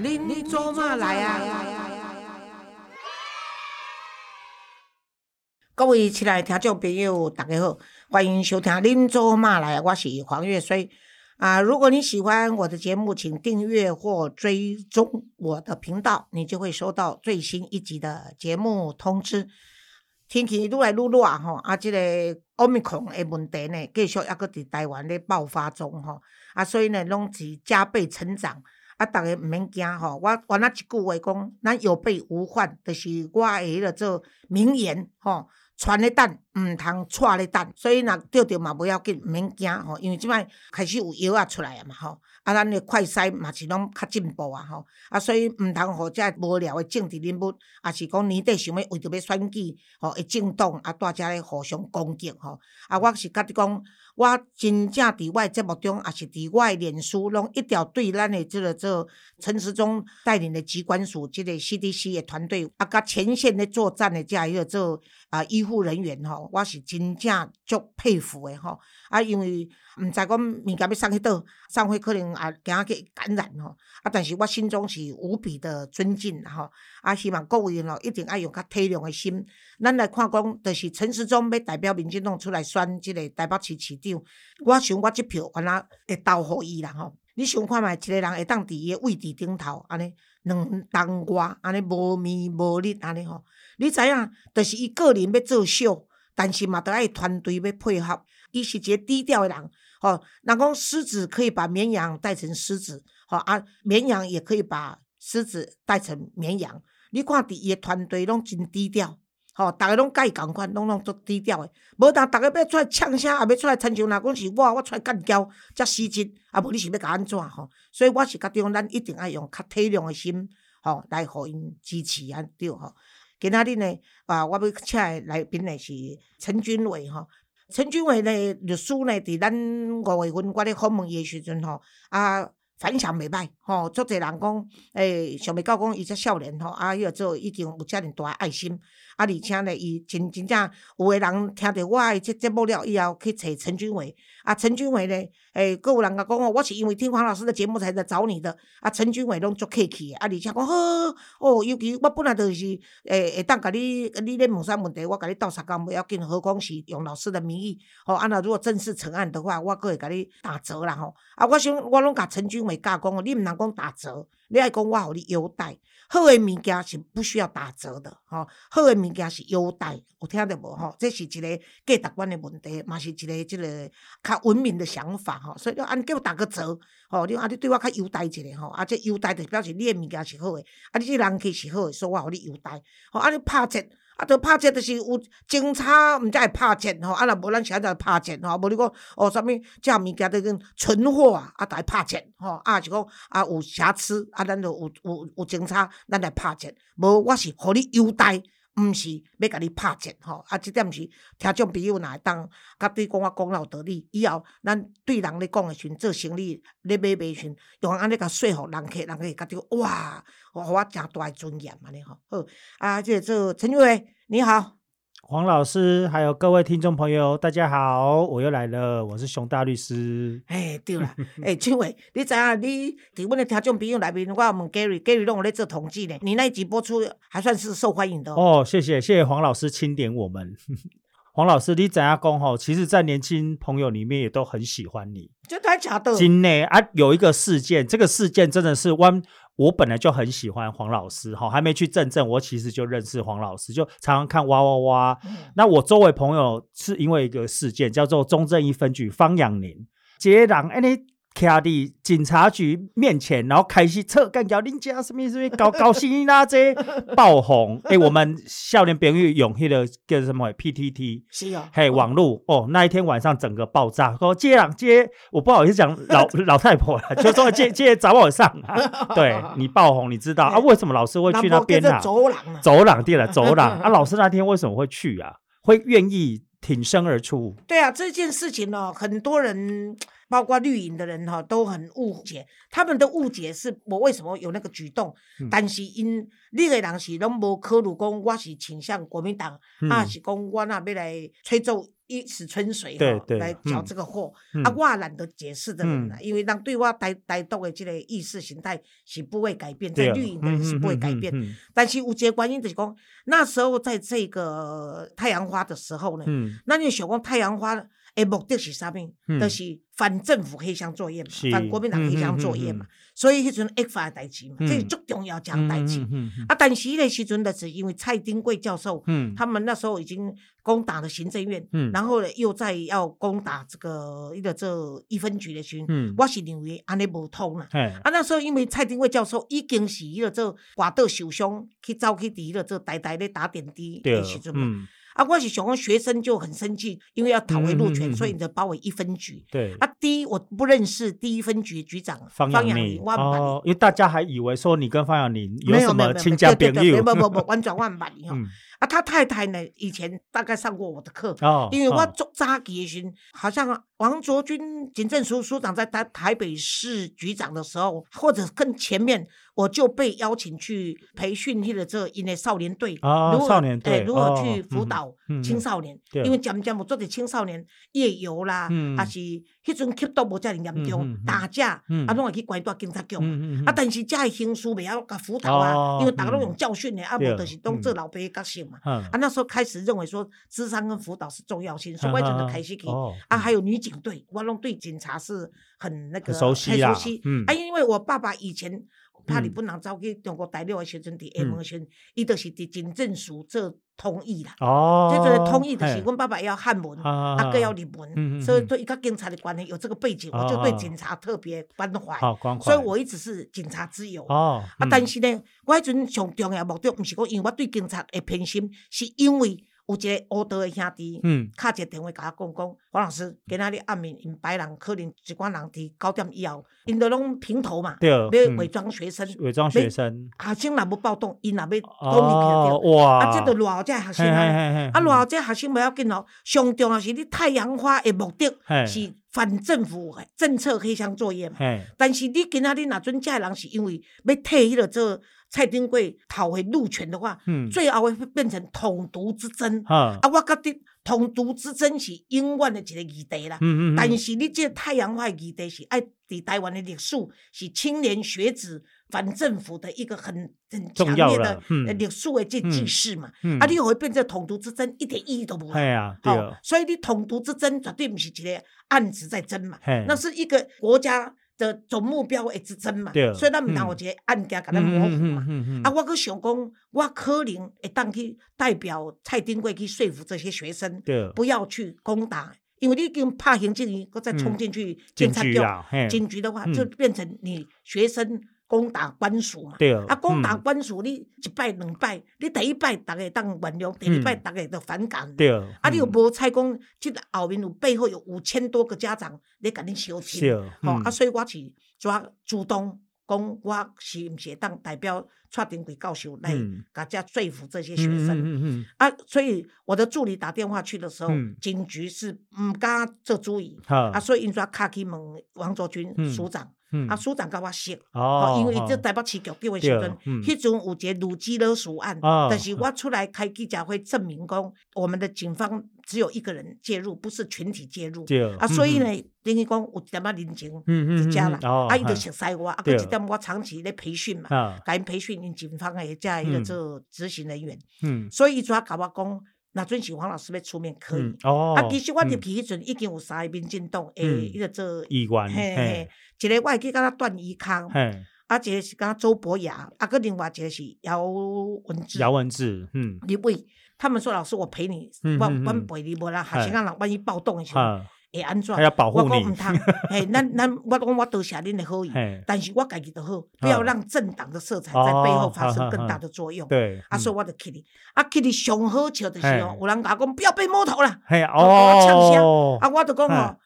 恁做嘛来啊？各位亲爱的听众朋友，大家好，欢迎收听《恁做嘛来》，我是黄月水啊。如果你喜欢我的节目，请订阅或追踪我的频道，你就会收到最新一集的节目通知。天气愈来愈热吼，啊，即个奥密克戎的问题呢，继续抑搁伫台湾咧爆发中吼，啊，所以呢，拢是加倍成长。啊，逐个毋免惊吼，我原来一句话讲，咱有备无患，就是我的迄个做名言吼，传咧等，毋通带咧等，所以若钓着嘛，不要紧，毋免惊吼，因为即摆开始有药啊出来啊嘛吼，啊，咱诶快筛嘛是拢较进步啊吼，啊，所以毋通互遮无聊的政治人物，也是讲年底想要为着要选举吼，会政党啊，大家咧互相攻击吼，啊，我是甲你讲。我真正伫我诶节目中，也是伫我诶脸书，拢一条对咱诶即个做陈时中带领诶机关署，即个 CDC 诶团队，啊，甲前线咧作战诶遮一个做啊医护人员吼，我是真正足佩服诶吼。啊，因为毋知讲物件要送去倒，送去可能也惊去感染吼。啊，但是我心中是无比的尊敬吼。啊，希望各位吼一定爱用较体谅诶心。咱来看讲，就是陈时中要代表民进党出来选即个台北市市长，我想我即票原来会投互伊啦吼。你想看觅一个人会当伫伊诶位置顶头，安尼两当外，安尼无面无日安尼吼。你知影，就是伊个人要做秀，但是嘛，得爱团队要配合。伊是一个低调诶人，吼。人讲狮子可以把绵羊带成狮子，吼啊，绵羊也可以把狮子带成绵羊。你看伫伊诶团队拢真低调。吼，逐个拢甲伊共款，拢拢足低调诶。无当逐个要出来呛声，也要出来亲像若讲是我，我出来干交，则失职。啊，无你是要甲安怎吼？所以我是觉得，咱一定要用较体谅诶心，吼，来互因支持安对吼。今仔日呢，啊，我要请诶来宾呢是陈君伟吼。陈君伟的，律师呢，伫咱五月份我咧访问伊诶时阵吼，啊，反响袂歹吼，足侪人讲，诶，想袂到讲伊只少年吼，啊，迄个做已经有遮尔大爱心。啊，而且呢，伊真真正有个人听着我诶即节目了以后，去找陈君伟。啊，陈君伟呢，诶，佫有人甲讲哦，我是因为听黄老师的节目才来找你的。啊，陈君伟拢足客气诶，啊，而且讲好，哦，尤其我本来就是诶，会当甲你，你咧问啥问题，我甲你斗相共，不要紧。何况是用老师的名义，吼，啊，那如果正式成案的话，我佫会甲你打折啦，吼。啊，我想我拢甲陈君伟教讲哦，你毋通讲打折，你爱讲我互你优待。好诶物件是不需要打折的，吼，好诶物件是优待，有听到无？吼，这是一个价值观诶问题，嘛是一个即个较文明的想法，吼，所以你按叫我打个折，吼，你啊你对我较优待一下，吼，啊这优待就表示你诶物件是好诶，啊你这人气是好诶，所以我互你优待，吼，啊你拍折。啊，着拍折，就是有警察毋才会拍折吼，啊，若无咱现在拍折吼，无你讲哦，啥物遮物件都跟存货啊，啊，来拍折吼，啊，是讲啊有瑕疵，啊，咱就有有有警察，咱来拍折，无我是互你优待。毋是要甲你拍折吼，啊，即点是听众朋友若会当甲对讲我讲有道理，以后咱对人咧讲诶时阵，做生理咧买卖时阵，用安尼甲说服人客，人会觉着哇，互我诚大诶尊严安尼吼。好，啊，即个做陈玉伟，你好。黄老师，还有各位听众朋友，大家好，我又来了，我是熊大律师。哎，对了，哎，俊伟，你知影你伫阮的听众朋友内面，我问 Gary，Gary 拢有咧做统计呢，你那一集播出还算是受欢迎的哦。谢谢，谢谢黄老师钦点我们。黄老师，你怎样讲吼？其实，在年轻朋友里面也都很喜欢你。真的假的？真的啊，有一个事件，这个事件真的是我。我本来就很喜欢黄老师，哈，还没去正正，我其实就认识黄老师，就常常看哇哇哇。那我周围朋友是因为一个事件，叫做中正一分局方养宁接壤，哎你。徛伫警察局面前，然后开始测干掉恁家什么什么搞搞新啦，这爆红。哎，我们少年朋友用迄个叫什么 PTT，是啊，嘿，网络哦，那一天晚上整个爆炸。说接壤接，我不好意思讲老 老太婆了，就说接接找我上。对你爆红，你知道啊？为什么老师会去那边啊？走廊，走廊对了，走廊啊！老师那天为什么会去啊？会愿意挺身而出？对啊，这件事情呢，很多人。包括绿营的人哈、都很误解。他们的误解是我为什么有那个举动，嗯但是因你个人是拢无考虑讲我是倾向国民党，啊嗯是讲我那要来吹奏一池春水哈、来搅嗯这个祸。嗯啊，我也懒得解释的人啦，嗯因为人对我台台独的这个意识形态是不会改变，在绿营的人是不会改变。但是有一个原因就是讲，那时候在这个太阳花的时候呢，嗯那你想讲太阳花的目的是啥物？嗯就是反政府黑箱作业嘛，反国民党黑箱作业嘛，嗯嗯所以迄阵 X 法的代志嘛，嗯这是最重要一项代志。啊，但是迄个时阵的是因为蔡丁贵教授，嗯他们那时候已经攻打了行政院，嗯然后呢又在要攻打这个一个这一分局的时候，嗯我是认为安尼无通啦。嘿啊，那时候因为蔡丁贵教授已经是迄个做挂倒受伤，去走去伫迄个做台台咧打点滴对的时阵嘛。嗯啊，我是想讲学生就很生气，因为要讨回路权，嗯嗯嗯嗯所以你就包围一分局。对啊，第一我不认识第一分局局长方阳阳宁我哦，因为大家还以为说你跟方阳宁你，没什有没有没有么亲家对对对朋友，不不不，完全我唔捌你吼。嗯啊，他太太呢，以前大概上过我的课，哦，因为我哦做早期的时，好像王卓君警政署署长在台台北市局长的时候，或者更前面，我就被邀请去培训去了这因为少年队，哦如何少年队哎如何哦去辅嗯导青少年，对。因为讲讲我做的青少年夜游啦，嗯还是迄阵吸毒无遮尔严重，打架，嗯。啊，拢会去关到警察局啊，但是遮个刑事袂晓甲辅导啊，哦因为大家拢用嗯。教训的，啊，无对就是当嗯。做老爸的角色嘛。嗯。啊，那时候开始认为说智商跟辅导是重要性，所以我就开始去。哦啊，还有女警队，我拢对警察是很那个很熟悉啊，因为我爸爸以前怕你嗯不能走去中国大陆的时阵，伫厦门嗯的时阵，伊就是伫警政署做通译啦。哦，这个通译就是嘿阮爸爸要汉文，啊啊，各要日文，所以对伊跟警察的关系有这个背景，我就对哦警察特别关怀。所以我一直是警察之友。哦啊，但是呢，我迄阵上重要的目的，毋是讲因为我对警察会偏心，是因为有一个乌道的兄弟，嗯。敲一个电话甲我讲讲，黄老师，今仔日暗暝因白人可能一寡人伫九点以后，因都拢平头嘛，对要嗯。伪装学生，伪装学生。学生若要暴动，因若要讲你哦去哇，啊，这就偌这学生啊，啊，偌这学生不要紧哦，上重要是你太阳花的目的是反政府的政策黑箱作业嘛。但是你今仔日若准遮人是因为要替迄个做蔡丁贵讨回路权的话，嗯最后会变成统独之争。啊啊，我觉得统独之争是永远的一个议题啦。嗯嗯，但是你这个太阳花议题是爱伫台湾的历史是青年学子反政府的一个很很强烈的历史的这记事嘛。嗯啊，你又会变成统独之争，一点意义都无。嘿啊对好，所以你统独之争绝对不是一个案子在争嘛，嘿那是一个国家的总目标会之争嘛。对。所以咱毋通嗯。有一个案件甲咱模糊嘛。嗯啊，我阁想讲，我可能会当去代表蔡丁贵去说服这些学生，对。不要去攻打，因为你已经怕行政院，搁再冲进去警警察局、警局的话，嗯。就变成你学生攻打官署嘛。对啊，攻打嗯官署，你一摆两摆，你第一摆大家当原谅，第二摆嗯大家就反感。对啊，你又嗯。无猜讲，即个后面有背后有五千多个家长咧甲你相听，是吼、嗯。啊，所以我是抓主动讲，我是毋是会当代表蔡廷贵教授来嗯。甲遮说服这些学嗯生。嗯嗯啊，所以我的助理打电话去的时候，嗯。警局是毋敢做主意，哈。啊，所以因抓卡去问王卓君嗯。署长，嗯。啊，署长甲我熟。哦哦，因为这哦台北市局长的时对阵，嗯。迄阵有一个鲁基勒署案，哦但是我出来开记者会证明讲，我们的警方只有一个人介入，不是群体介入。啊，所以嗯。呢，等于讲有一点仔人情嗯嗯伫遮啦啊，伊就嘿熟悉我，啊，对。佮一点我长期咧培训嘛，啊。甲因培训因警方的遮一个嗯做执行人员，嗯。所以伊主要甲我讲，那准是黄老师要出面可以。嗯。哦啊，其实我入嗯。去迄阵已经有三个民进诶，迄个做议员嘿一个我会记敢若段宜康，嘿。啊，一个是敢若周博雅，啊，个另外一个是姚文志。姚文志嗯。你为他们说老师，我陪你，我我陪你，无啦，学生啊人万一暴动的时候哈。会安怎？还要保护我讲你毋通，嘿，咱咱我讲我多谢恁的好意，但是我家己就好，不要嗯让政党的色彩在背后哦发生更大的作用。对啊，所以嗯我就去你，啊，去你上好笑的是哦，有人甲我讲不要被摸头了，嘿我呛声。哦。啊，我就讲嘿。吼，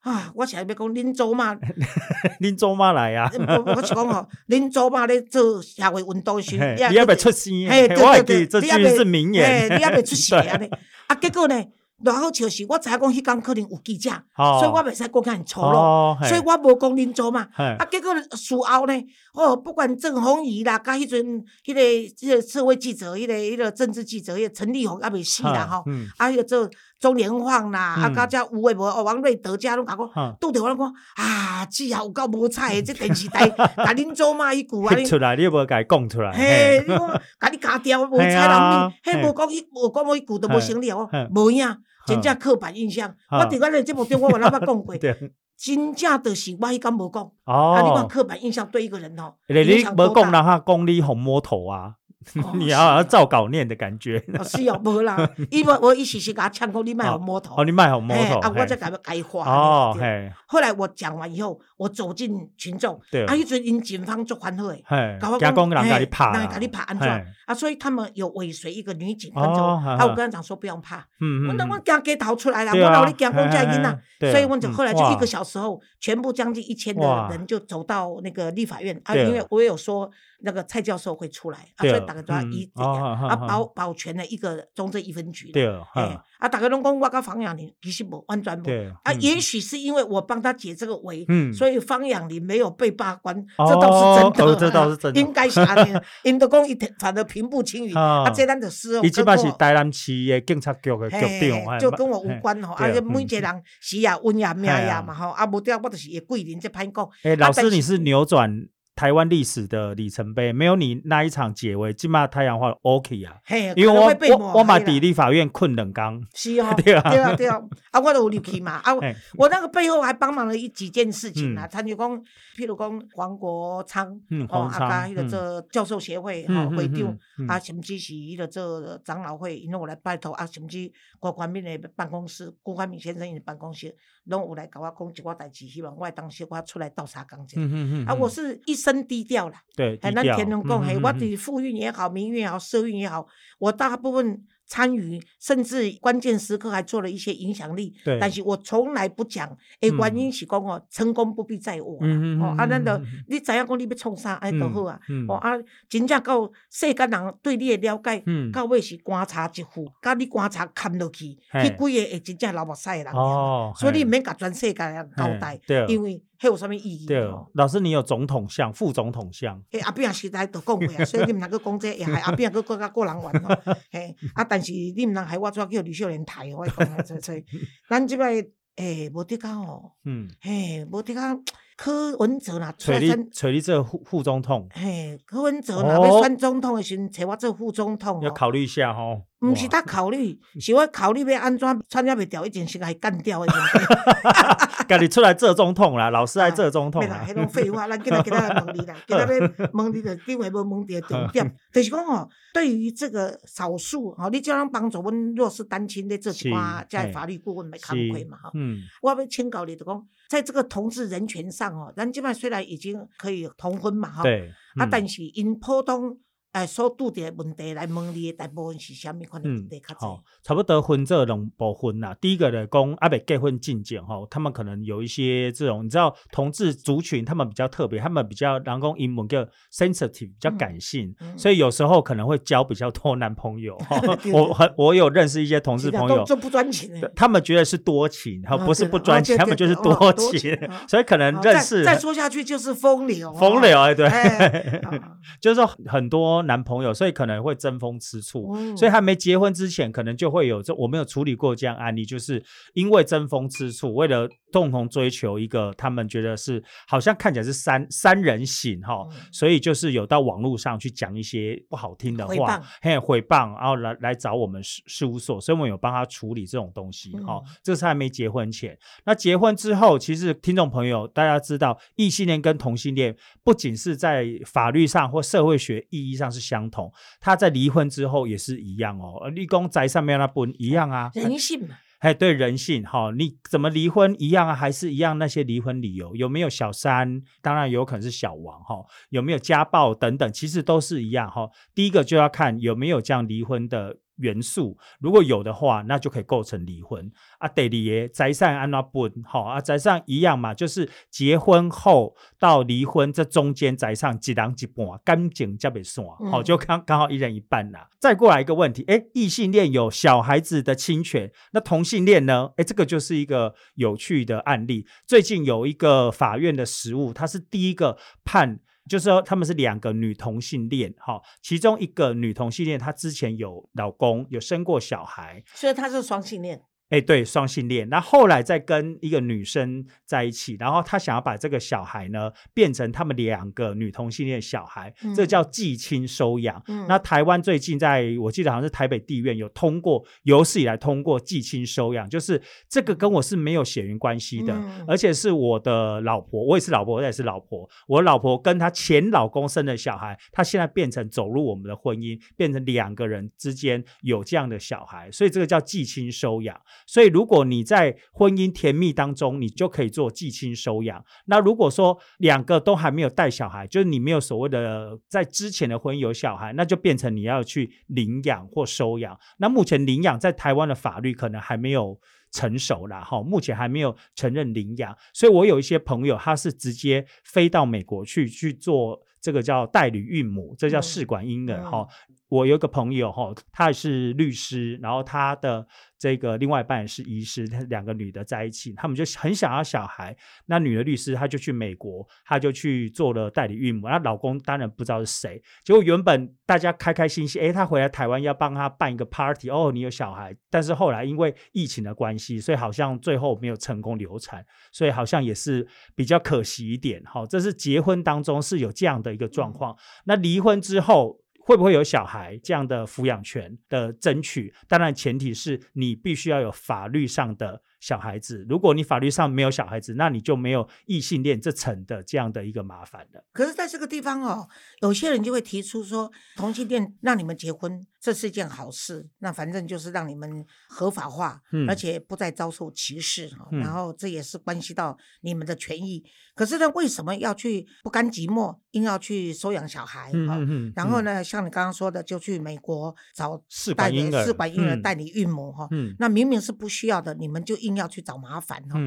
啊，我是要讲恁祖嘛，恁祖妈来啊。我我是讲吼，恁祖嘛咧做社会运动的时你要不要出声嘿，对对对，这句是名言。嘿你还袂出血对 安尼。啊，结果呢，然好笑是，我知影讲迄工可能有记者，哦。所以我袂使讲甲因粗鲁，所以我无讲恁做嘛。啊，结果事后呢，哦，不管郑红仪啦，甲迄阵迄个迄个社会记者，迄个迄个政治记者，迄个陈立宏也未死啦吼，嗯。啊，迄个做中年晃啦，啊，嗯。甲遮有诶无哦，王瑞德遮拢甲我嗯拄着我讲啊，姊啊有够无彩诶，即电视台甲恁做嘛迄句啊，迄出来你又无甲伊讲出来，嘿，你讲甲你加掉 无彩人面，迄嘿无讲迄无讲迄句都无成立哦嘿，无影，真正刻板印象。我嗯伫咱诶节目中，我有哪捌讲过，真正就是我迄工无讲。啊，你看哦，刻板印象对一个人哦，你无讲啦哈讲你红摸头啊，哦 你要要照稿念的感觉。哦，是哦，无啦，伊无我一时时甲他呛讲你卖好摸头。哦，，你卖红摸头，嘿啊，我嘿。再甲他改话。哦，嘿，后来我讲完以后，我走进群众，对。啊，迄阵因警方足欢贺诶，嘿，甲我惊讲人甲你拍啦，人甲你拍安怎？啊，所以他们有尾随一个女警跟着我，哦啊，我跟他讲说不用怕，嗯嗯，我那我嗯惊街头出来了，我哪有你惊讲这囡仔？对。所以我就嗯后来就一个小时后，全部将近一千的人就走到那个立法院啊，因为我有说那个蔡教授会出来啊，对。所以大家都要嗯哦好好啊保保全了一个中正一分局。对，啊，大家拢讲我个方养林其实无完全无对啊，嗯也许是因为我帮他解这个围，嗯。所以方养林没有被罢官，哦这倒是真的，哦这倒是真的应该是安尼，因都讲伊反而平步青云，啊啊，这咱就事后伊即摆是台南市的警察局的局长，就跟我无关吼，啊，每一个人死呀、温呀、命嘿啊。呀嘛吼，啊，无掉我就是会桂林这歹讲，哎，老师，你是扭转台湾历史的里程碑，没有你那一场解围，今嘛太阳花 OK 啊，嘿，因为我我我嘛抹黑啦。伫立法院困两工，是哦，对啊。对啊，对啊，啊，我都有入去嘛，啊，我那个背后还帮忙了一几件事情啦，嗯。参与讲，譬如讲黄国昌，嗯，哦，黄昌啊甲迄个嗯。做教授协会嗯吼会长啊，甚至是迄个做长老会，因为我来拜托啊，甚至郭冠敏的办公室，郭冠敏先生的办公室，拢有来甲我讲一寡代志，希望我会当时我出来斗相共者。嗯嗯嗯，啊，我嗯是一生低调啦，对，哎，咱低调天龙讲，嘿，我的富运也好，民运也好，社运也好，我大部分参与，甚至关键时刻还做了一些影响力。对但是我从来不讲，诶，嗯原因是讲哦，成功不必在我啦。嗯嗯哦，啊，咱就嗯嗯嗯你知影讲你要创啥，安就好啊。嗯哦啊，真正到世间人对你的了解，嗯到尾是观察一副，甲你观察看落去，迄几个会真正流目屎的人尔。哦，所以你毋免甲全世界人交代对，因为迄有啥物意义？对哦，老师你有总统像、副总统像，嘿阿扁时代都讲过啊，所以你毋能够讲这，也害阿扁佫更加个人玩咯。嘿，啊，但是你毋通害我怎叫吕秀莲台，我讲啊，所以所以，咱即摆诶无得讲哦，嗯，嘿，无得讲柯文哲啦，找你选找你这个副副总统，嘿，柯文哲若哦要选总统的时阵，找我做副总统哦。要考虑一下吼。毋是他考虑，是我考虑要安怎参加袂掉，一定是甲伊干掉的。家己出来做总统啦，老师来做总统袂啦，啦迄。种废话，咱今仔今仔来问你啦，今仔要问你的定位无问题的重点，就是讲吼，对于这个少数吼，你叫人帮助阮弱势单亲咧做一是寡这嘿法律顾问来是工课嘛吼。嗯，我要请教你，就讲在这个同志人权上哦，咱即摆虽然已经可以同婚嘛哈，对，啊，嗯。但是因普通诶所拄着的问题来问你大部分是啥物款的问嗯题较好济？，差不多分这两部分啦。第一个的讲阿北结婚进检哈，他们可能有一些这种，你知道同志族群他们比较特别，他们比较然后英文叫 sensitive，比较嗯感性，嗯所以有时候可能会交比较多男朋友。我很我有认识一些同志朋友。就不专情的。他们觉得是多情，哈，啊不是不专情，对他们就是多多情所以可能哦认识再再说下去就是风流哦，风流，哎，对，就是说很多男朋友，所以可能会争风吃醋，嗯所以还没结婚之前，可能就会有这我没有处理过这样案例，就是因为争风吃醋，为了共同追求一个他们觉得是好像看起来是三三人行哈，嗯。所以就是有到网络上去讲一些不好听的话谤，嘿诽谤，然后来来找我们事事务所，所以我们有帮他处理这种东西哈、嗯。这是还没结婚前。那结婚之后，其实听众朋友大家知道，异性恋跟同性恋不仅是在法律上或社会学意义上是相同，他在离婚之后也是一样哦。呃立功宅上面那不一样啊，人性嘛，哎，对人性哈、你怎么离婚一样啊，还是一样那些离婚理由？有没有小三？当然有可能是小王哈、有没有家暴等等，其实都是一样哈、第一个就要看有没有这样离婚的元素，如果有的话，那就可以构成离婚啊。第二个财产安怎分？好啊，财产一样嘛，就是结婚后到离婚这中间财产一人一半，感情才被算，好就刚刚好一人一半啦。再过来一个问题，哎，异性恋有小孩子的侵权，那同性恋呢？哎，这个就是一个有趣的案例。最近有一个法院的实务，他是第一个判，就是说他们是两个女同性恋，哈，其中一个女同性恋她之前有老公，有生过小孩，所以她是双性恋。哎，对，双性恋，那后来再跟一个女生在一起，然后他想要把这个小孩呢变成他们两个女同性恋小孩，这叫寄亲收养。那台湾最近在我记得好像是台北地院有通过，有史以来通过寄亲收养，就是这个跟我是没有血缘关系的，而且是我的老婆，我也是老婆，我也是老婆，我老婆跟她前老公生的小孩，她现在变成走入我们的婚姻，变成两个人之间有这样的小孩，所以这个叫寄亲收养。所以，如果你在婚姻甜蜜当中，你就可以做继亲收养。那如果说两个都还没有带小孩，就是你没有所谓的在之前的婚姻有小孩，那就变成你要去领养或收养。那目前领养在台湾的法律可能还没有成熟啦，哈，目前还没有承认领养。所以我有一些朋友，他是直接飞到美国去去做这个叫代理孕母，这叫试管婴儿，哈。我有个朋友哈，他也是律师，然后他的这个另外一半是医师，他两个女的在一起，他们就很想要小孩。那女的律师，她就去美国，她就去做了代理孕母。那老公当然不知道是谁。结果原本大家开开心心，哎，他回来台湾要帮他办一个 party，哦，你有小孩。但是后来因为疫情的关系，所以好像最后没有成功流产，所以好像也是比较可惜一点。哈，这是结婚当中是有这样的一个状况。那离婚之后。会不会有小孩这样的抚养权的争取？当然，前提是你必须要有法律上的。小孩子，如果你法律上没有小孩子，那你就没有异性恋这层的这样的一个麻烦的。可是，在这个地方哦，有些人就会提出说，同性恋让你们结婚，这是一件好事。那反正就是让你们合法化，而且不再遭受歧视。然后，这也是关系到你们的权益。可是呢，为什么要去不甘寂寞，硬要去收养小孩？然后呢，像你刚刚说的，就去美国找试管婴儿、试管婴儿代理孕母哈。那明明是不需要的，你们就硬要去找麻烦哈。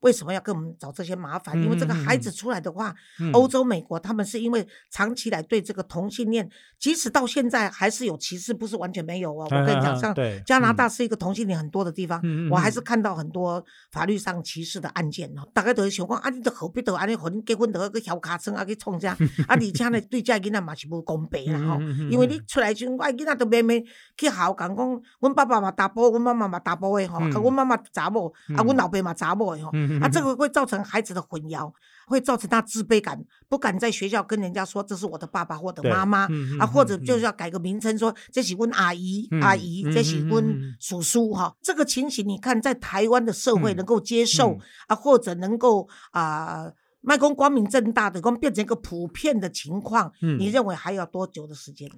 为什么要跟我们找这些麻烦？因为这个孩子出来的话，欧洲、美国他们是因为长期来对这个同性恋，即使到现在还是有歧视，不是完全没有哦。我跟你讲，像加拿大是一个同性恋很多的地方，我还是看到很多法律上歧视的案件哦。大概都是想讲，啊，你都何必都安尼和你结婚得个小卡车啊去创啥？啊，而且呢，对这囡仔嘛是不公平啦吼。因为你出来时，我囡仔都慢慢去校讲讲，阮爸爸嘛查甫，阮妈妈嘛查甫的吼，啊，阮妈妈查某，啊，阮老爸嘛查某的吼。啊，这个会造成孩子的混淆，会造成他自卑感，不敢在学校跟人家说这是我的爸爸或者妈妈啊，或者就是要改个名称说这是问阿姨阿姨，这是问叔叔哈。这个情形你看在台湾的社会能够接受啊，或者能够啊，卖公光明正大的，光变成一个普遍的情况，你认为还要多久的时间？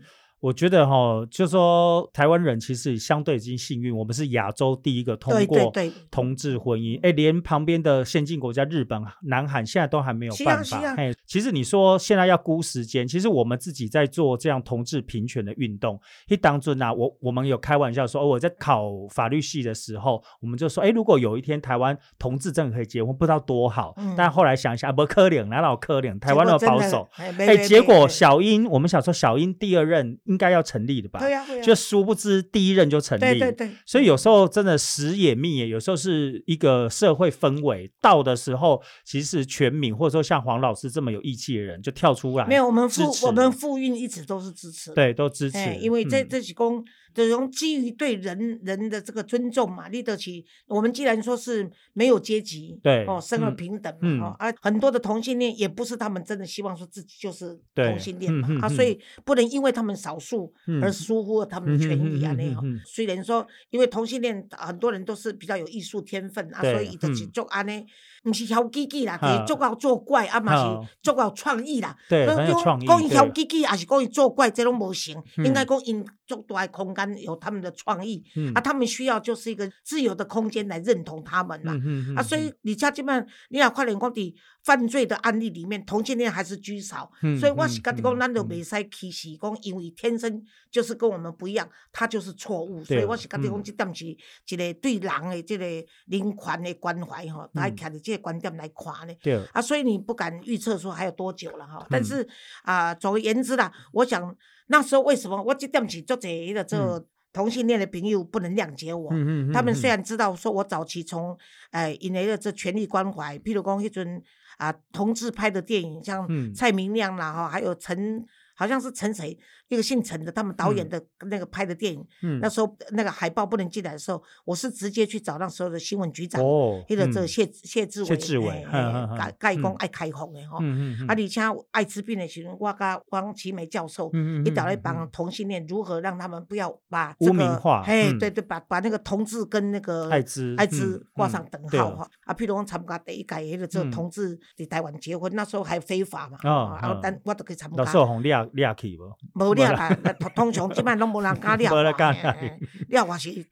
我觉得哈，就说台湾人其实相对已经幸运，我们是亚洲第一个通过同志婚姻，哎，连旁边的先进国家日本、南韩现在都还没有办法。哎，其实你说现在要估时间，其实我们自己在做这样同志平权的运动。一当尊啊，我我们有开玩笑说，哦，我在考法律系的时候，我们就说，哎，如果有一天台湾同志真的可以结婚，不知道多好。但后来想一下，不可怜，哪老可怜？台湾那么保守，哎，结果小英，我们想说小英第二任。应该要成立的吧？对呀，就殊不知第一任就成立。对对对。所以有时候真的时也命也，有时候是一个社会氛围到的时候，其实全民或者说像黄老师这么有义气的人就跳出来。没有，我们复我们复运一直都是支持。对，都支持。因为这这几公。这种基于对人人的这个尊重嘛，立得起。我们既然说是没有阶级，对哦，生而平等嘛，哦，而很多的同性恋也不是他们真的希望说自己就是同性恋嘛，啊，所以不能因为他们少数而疏忽了他们的权益啊那样。虽然说，因为同性恋很多人都是比较有艺术天分啊，所以就去做安呢，不是小机器啦，是做到作怪啊嘛是做到创意啦。对，很有创意。讲伊小机器，还是讲伊作怪，这拢无行。应该讲因。足大的空间，有他们的创意，嗯啊，他们需要就是一个自由的空间来认同他们啦。嗯啊，所以你家这边你也快点讲伫犯罪的案例里面，同性恋还是居少，嗯所以我是讲，嗯咱就嗯袂使歧视，讲因为天生就是跟我们不一样，他就是错误，所以我是讲，嗯。这点是一个对人的这个人权的关怀吼，来嗯徛着这个观点来看呢。对，啊，所以你不敢预测说还有多久了哈。但嗯是啊、总而言之啦，我想那时候为什么我这点起做这个这个同性恋的朋友不能谅解我？嗯嗯他们虽然然知道说我早期从呃因为了这权力关怀，譬如讲迄阵啊同志拍的电影，像嗯。蔡明亮啦哈，还有陈好像是陈谁一个姓陈的，他们导演嗯的那个拍的电影，嗯那时候那个海报不能进来的时候，我是直接去找那时候的新闻局长。哦，迄个这谢谢志伟，谢志伟嘿哼哼哼嘿甲甲伊讲嗯爱开放的吼。嗯嗯啊，而且艾滋病的时候，我甲汪奇梅教授一直来嗯帮同性恋如何让他们不要把污这个名化嘿，嗯对对，把把那个同志跟那个艾滋艾滋嗯挂上等号哈。啊，譬如讲参加第一届迄个这同志在台湾结婚，那时候还非法嘛，哦啊，嗯但我都去参老师加。有红俩俩去无？无了啦，通通常即摆拢无人敢了无人 我，是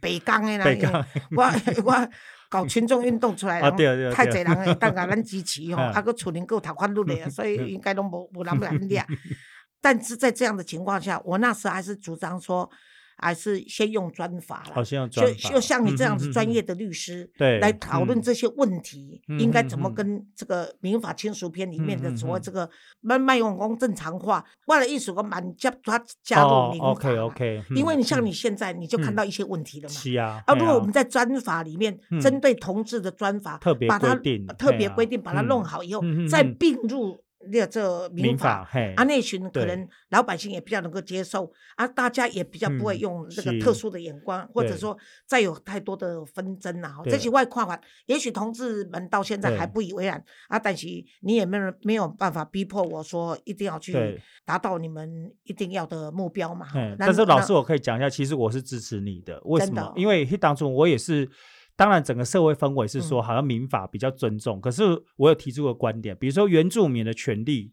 北港的啦，北港我我搞群众运动出来太侪人会当甲咱支持吼，嗯。啊，佮厝人有读法律的，所以应该拢无无人要。来掠。但是在这样的情况下，我那时候还是主张说，还是先用专法了就专法就像你这样子专业的律师，对来讨论嗯。这些问题，嗯应该怎么跟这个民法亲属篇里面的所谓这个慢慢用工正常化，为了艺术个满加他加入民法嘛 OK OK，因为你像你嗯现在你就看嗯到一些问题了嘛。是啊，啊，嘿如果我们在专法里面嗯。针对同志的专法，特别把它规定特别规定，把它弄嗯好以后再嗯。并入这这民民法，嘿啊，那群可能老百姓也比较能够接受，啊，大家也比较不会嗯用这个特殊的眼光，或者说再有太多的纷争啊。这些外跨法，也许同志们到现在还不以为然啊，但是你也没有没有办法逼迫我说一定要去达到你们一定要的目标嘛。但是老师，我可以讲一下，其实我是支持你的。为什？么因为当初我也是，当然整个社会氛围是说，嗯好像民法比较尊重。可是我有提出个观点，比如说原住民的权利，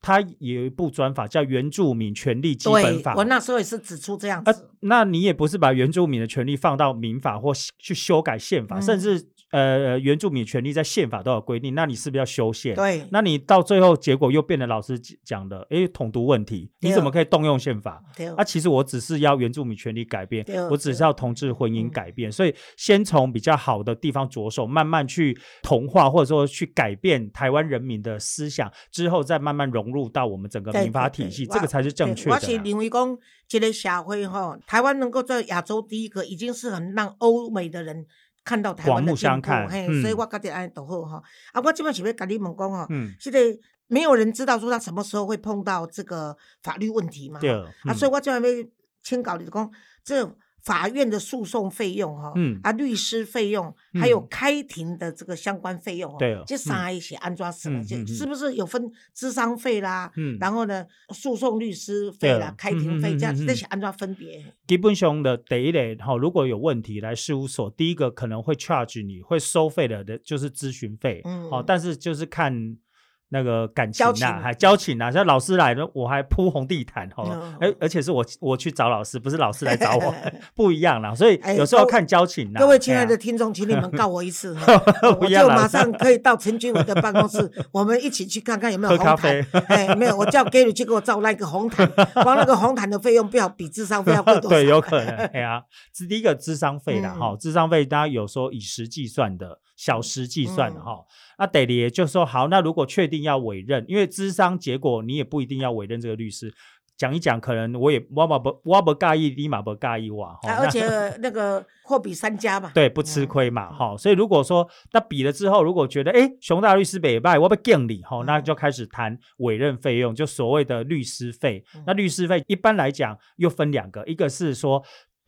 它也有一部专法叫《原住民权利基本法》。对我那时候也是指出这样啊子。，那你也不是把原住民的权利放到民法或去修改宪法，甚嗯至呃原住民权利在宪法都有规定，那你是不是要修宪？对，那你到最后结果又变成老师讲的，诶，统独问题，你怎么可以动用宪法？对啊，其实我只是要原住民权利改变，我只是要同志婚姻嗯改变，所以先从比较好的地方着手，慢慢去同化或者说去改变台湾人民的思想，之后再慢慢融入到我们整个民法体系，这个才是正对我是确的啦。认为讲，这个社会哈，台湾能够在亚洲第一个，已经是很让欧美的人看到台湾的进步嘿，嗯所以我觉得安尼都好哈。啊，我这边是要跟你们讲哈，嗯，现在没有人知道说他什么时候会碰到这个法律问题嘛。对，啊，嗯所以我这边要请教你讲，这法院的诉讼费用哈，嗯。啊，律师费用，还有嗯。开庭的这个相关费用哦，对哦这三个是安装死了，就是不是有分智商费啦？嗯。然后呢，诉讼律师费啦开庭费，这样嗯嗯嗯嗯。这些安装分别？基本上的第一类哈，如果有问题来事务所，第一个可能会 charge 你会收费的的就是咨询费，嗯。哦，但是就是看那个感情交情呐，还交情呐，像老师来了，我还铺红地毯哈嗯，而而且是我我去找老师，不是老师来找我，不一样啦，所以哎有时候看交情呐。各位亲爱的哎听众，请你们告我一次，哈我就马上可以到陈君伟的办公室，我们一起去看看有没有红毯啡。哎，没有，我叫 Gary 去给我照那个红毯，光那个红毯的费用不要比智商费要贵多少？对，有可能。哎呀，是第一个智商费啦，嗯哈、智商费大家有时候以时计算的，小时计算的嗯哈。那得里就说好，那如果确定要委任，因为智商结果你也不一定要委任这个律师。讲一讲，可能我也我嘛不我不介意，你嘛不介意我哈。啊而且那个货比三家嘛。对，不吃嗯亏嘛，哈、所以如果说那比了之后，如果觉得哎，熊大律师北拜，我不敬你，哈、那嗯就开始谈委任费用，就所谓的律师费。嗯那律师费一般来讲又分两个，一个是说。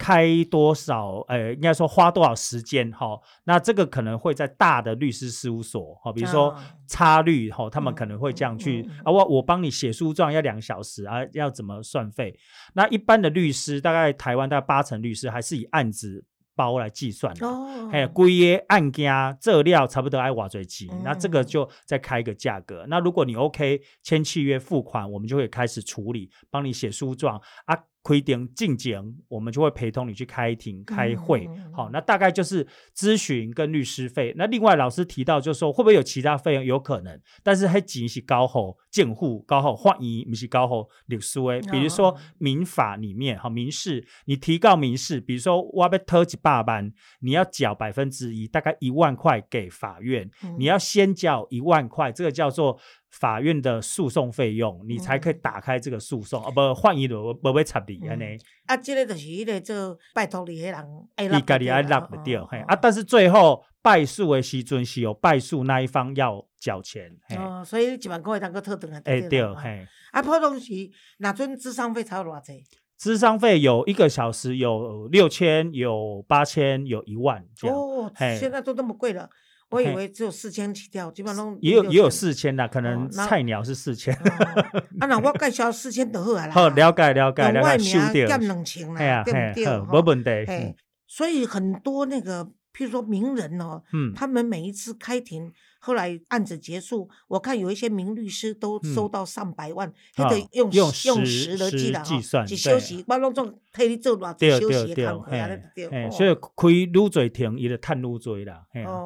开多少？呃，应该说花多少时间？哈、那这个可能会在大的律师事务所，哈、比如说啊差律，哈、他们嗯可能会这样去、嗯嗯啊，我我帮你写诉状要两小时啊，要怎么算费？那一般的律师，大概台湾大概八成律师还是以案子包来计算的。哦，还有规约案件这料差不多爱瓦最期，那这个嗯就再开一个价格。那如果你 OK 签契约付款，我们就会开始处理，帮你写诉状啊。规定进前，我们就会陪同你去开庭开会。好，那大概就是咨询跟律师费。那另外老师提到，就是说会不会有其他费用？有可能，但是还仅是高后监护、高后换移，不是高后律师诶。比如说哦民法里面，哈，民事你提告民事，比如说我被偷几百万，你要缴百分之一，大概一万块给法院，嗯你要先缴一万块，这个叫做法院的诉讼费用，你才可以嗯打开这个诉讼，啊，不换一轮不会插你安尼。啊，这个就是迄个做拜托你的人爱你家己爱落落不掉，嘿哦啊！但是最后败诉的时阵是有败诉那一方要缴钱，哦，所以一万块当个特等啊，哎对，嘿，啊，普通时哪阵智商费才有偌济？智商费有一个小时有六千，有八千，有一万这样，哦，现在都那么贵了，我以为只有四千起跳，基本上也有也有四千的，可能菜鸟是四千。哦啊，那我介绍四千就好啊啦。好，了解了解外了解，收掉，名减两千嘿啊啦，对不对？好没问题，所以很多那个，譬如说名人哦，嗯，他们每一次开庭，后来案子结束，我看有一些名律师都收嗯到上百万，啊那个用用用时时来计啦，时计算一对休息，我拢总替你做偌对济休息的工课，安尼嘿，就对。所以开愈侪庭，伊就趁愈侪啦，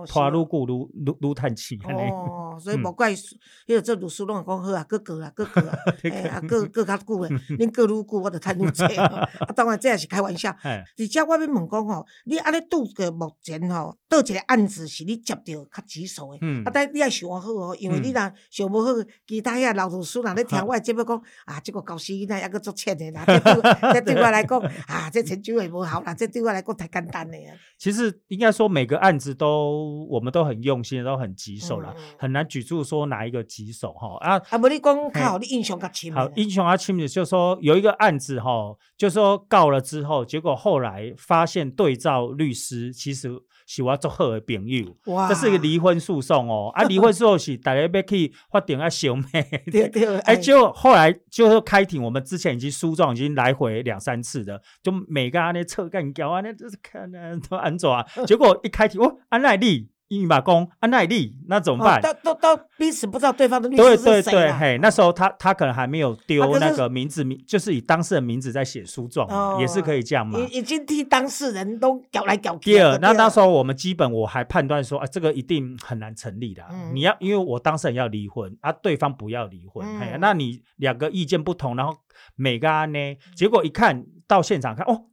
拖哦愈久愈愈愈趁钱，安尼，哦，所以嗯无怪，迄个做律师拢会讲好啊，过过啊，过过啊，你哎啊，过过较久诶，恁过愈久，我就趁愈济。啊，当然这也是开玩笑。嘿，而且我要问讲吼，你安尼拄个目前吼，倒一个案子是你接到较棘手诶？嗯啊，但你爱想好哦，因为你嗯若想无好，其他遐老律师人咧听 我的节目讲，啊，这个教师囡仔抑搁足欠的啦，这对这对我来讲，啊，这成就也无好啦，这对我来讲太简单了呀。其实应该说每个案子都我们都很用心，都很棘手啦嗯嗯，很难举出说哪一个棘手哈啊。啊，无你讲较好你印象较深好啦。，英雄阿亲的就说有一个案子哈，就说告了之后，结果后来发现对照律师其实是我足好的朋友，哇。这是一个离婚诉讼哦。啊，离婚诉讼是大家要去法庭啊小妹，对对，哎，就后来就是开庭，我们之前已经诉状已经来回两三次的，就每个安尼扯干交啊，那就是看啊都安怎啊，结果一开庭哦，安奈利一马公安奈利，那怎么办？哦都都都彼此不知道对方的律对师是谁对对，对嘿，那时候他他可能还没有啊丢那个名字名，就是以当事人名字在写诉状嘛，也是可以这样嘛。已已经替当事人都搞来搞去第。二，那那时候候我们基本我还判断说，啊，这个一定很难成立的啊。嗯你要因为我当事人要离婚，啊，对方不要离婚，嘿，嗯那你两个意见不同，然后每个案呢，结果一看到现场看，哦，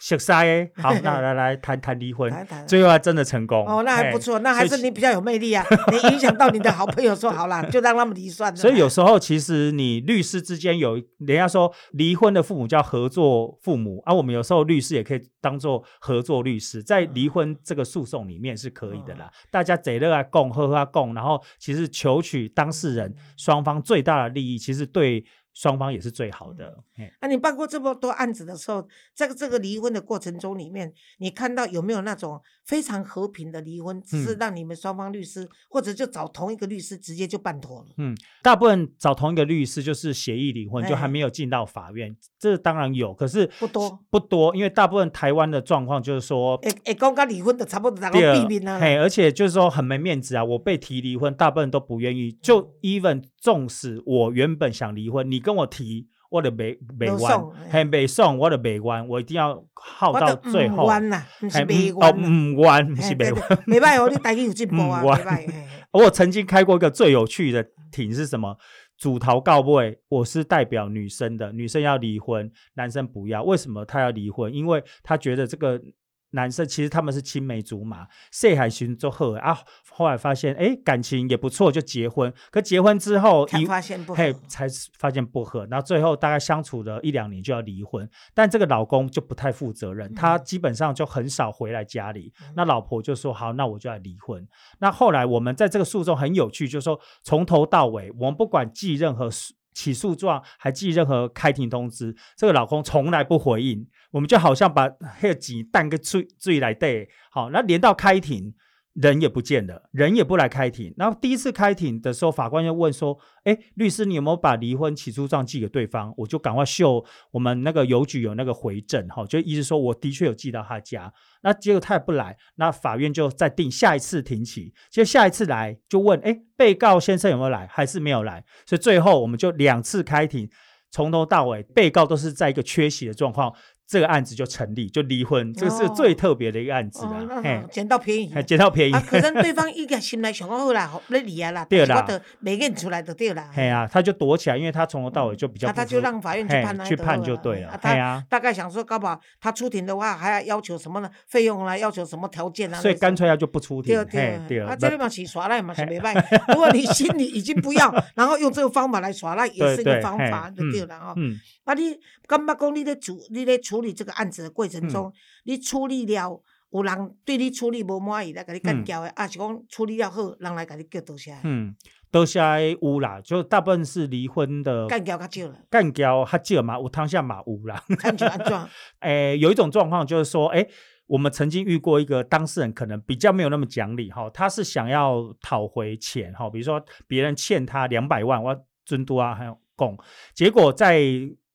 熟悉诶，好，那来来谈谈离婚，最后还真的成功。哦，那还不错，那还是你比较有魅力啊！你影响到你的好朋友说 好啦，就让他们离算了。所以有时候其实你律师之间有，人家说离婚的父母叫合作父母，啊，我们有时候律师也可以当做合作律师，在离婚这个诉讼里面是可以的啦。大家贼乐啊共喝啊共，然后其实求取当事人双方最大的利益，其实对双方也是最好的。嘿那、你办过这么多案子的时候，这个这个离婚的过程中里面，你看到有没有那种非常和平的离婚，只是嗯让你们双方律师、或者就找同一个律师直接就办妥了？嗯，大部分找同一个律师就是协议离婚，就还哎没有进到法院，这当然有，可是不多不多，因为大部分台湾的状况就是说，会会讲到离婚的差不多能够第二避免啊。嘿，而且就是说很没面子啊！我被提离婚，大部分都不愿意。嗯就 even 纵使我原本想离婚，你跟我提，我的没没完没送，嘿没送，我的没完，我一定要耗到最后。唔冤啦，唔是嘿未嗯哦，冤。唔完，不是嘿对没完。对袂歹哦，你台语有进 步啊，嗯冤袂歹。嘿 我曾经开过一个最有趣的庭是什么？主逃告位，我是代表女生的，女生要离婚，男生不要。为什么他要离婚？因为他觉得这个男生其实他们是青梅竹马，谁还寻做后啊？后来发现，哎，感情也不错，就结婚。可结婚之后，才一发现不合嘿，才发现不合，然后最后大概相处了一两年就要离婚。但这个老公就不太负责任，他嗯基本上就很少回来家里。那老婆就说：“好，那我就要离婚。”那后来我们在这个诉讼很有趣，就是说从头到尾，我们不管寄任何诉起诉状，还寄任何开庭通知，这个老公从来不回应。我们就好像把那个鸡蛋给追追来对，好，那连到开庭。人也不见了，人也不来开庭。然后第一次开庭的时候，法官就问说：“哎，律师，你有没有把离婚起诉状寄给对方？”我就赶快秀我们那个邮局有那个回证，哈，就意思说我的确有寄到他家。那结果他也不来，那法院就再定下一次庭期。就下一次来就问：“哎，被告先生有没有来？还是没有来？”所以最后我们就两次开庭。从头到尾被告都是在一个缺席的状况。这个案子就成立，就离婚，这个是最特别的一个案子了。捡到便宜，捡到便宜。可能对方一个心来想 好啦，你离啊啦，对啦，没认出来的对啦。嘿啊，他就躲起来，因为他从头到尾就比较。他就让法院去判，去判就对了。对啊，大概想说，搞不好他出庭的话，还要要求什么呢？费用啦，要求什么条件啊？所以干脆他就不出庭。对对，啊，这里嘛是耍赖嘛是没办法。如果你心里已经不要，然后用这个方法来耍赖，也是一个方法，就对了啊。嗯。啊，你感觉讲你咧处你咧处理这个案子的过程中，你处理了，有人对你处理无满意来甲你干交的，啊是讲处理了好，人来甲你叫多谢。嗯，多谢有啦，就大部分是离婚的干交较少了，干交较少嘛，有当下嘛有啦。看起来状，诶，有一种状况就是说，诶，我们曾经遇过一个当事人，可能比较没有那么讲理哈，他是想要讨回钱哈，比如说别人欠他两百万，我尊嘟啊，还有供，结果在。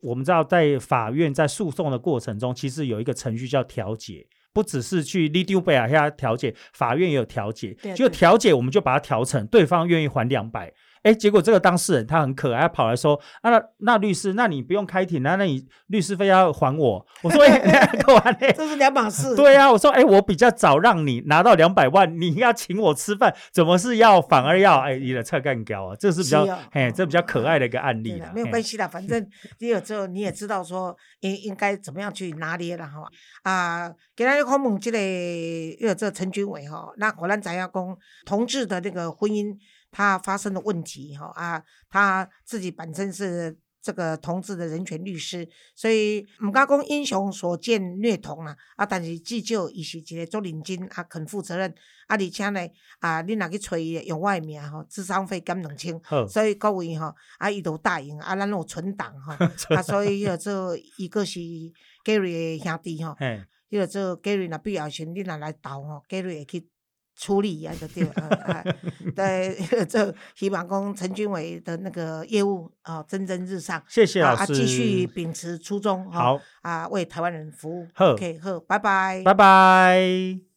我们知道，在法院在诉讼的过程中，其实有一个程序叫调解，不只是去 lead 贝尔下调解，法院也有调解。就调解，我们就把它调成对方愿意还两百。哎，结果这个当事人他很可爱，跑来说：“啊，那那律师，那你不用开庭啊，那你律师费要还我。”我说：“哎，这是两码事。”对啊，我说：“哎，我比较早让你拿到两百万，你要请我吃饭，怎么是要反而要哎你的菜干掉啊？这是比较哎，这比较可爱的一个案例了。没有关系啦，反正 你有之后你也知道说应应该怎么样去拿捏了哈啊。给大家看问这个有这陈君伟哈，那果然咱要讲同志的那个婚姻。他发生的问题，哈啊，他自己本身是这个同志的人权律师，所以唔敢讲英雄所见略同啦，啊，但是至少伊是一个做认真啊，肯负责任，啊，而且呢，啊，你若去找伊用我诶名吼，智商费减两千，所以各位吼，啊，伊都答应，啊，咱有存档哈，啊，所以要做伊个是 Gary 诶兄弟吼，要做 Gary 若必要时你若来投吼，Gary 会去。处理啊就对了，啊，对，这希望讲陈军伟的那个业务啊蒸蒸日上，谢谢老师，继续秉持初衷，好。啊，为台湾人服务，OK，好，拜拜，拜拜。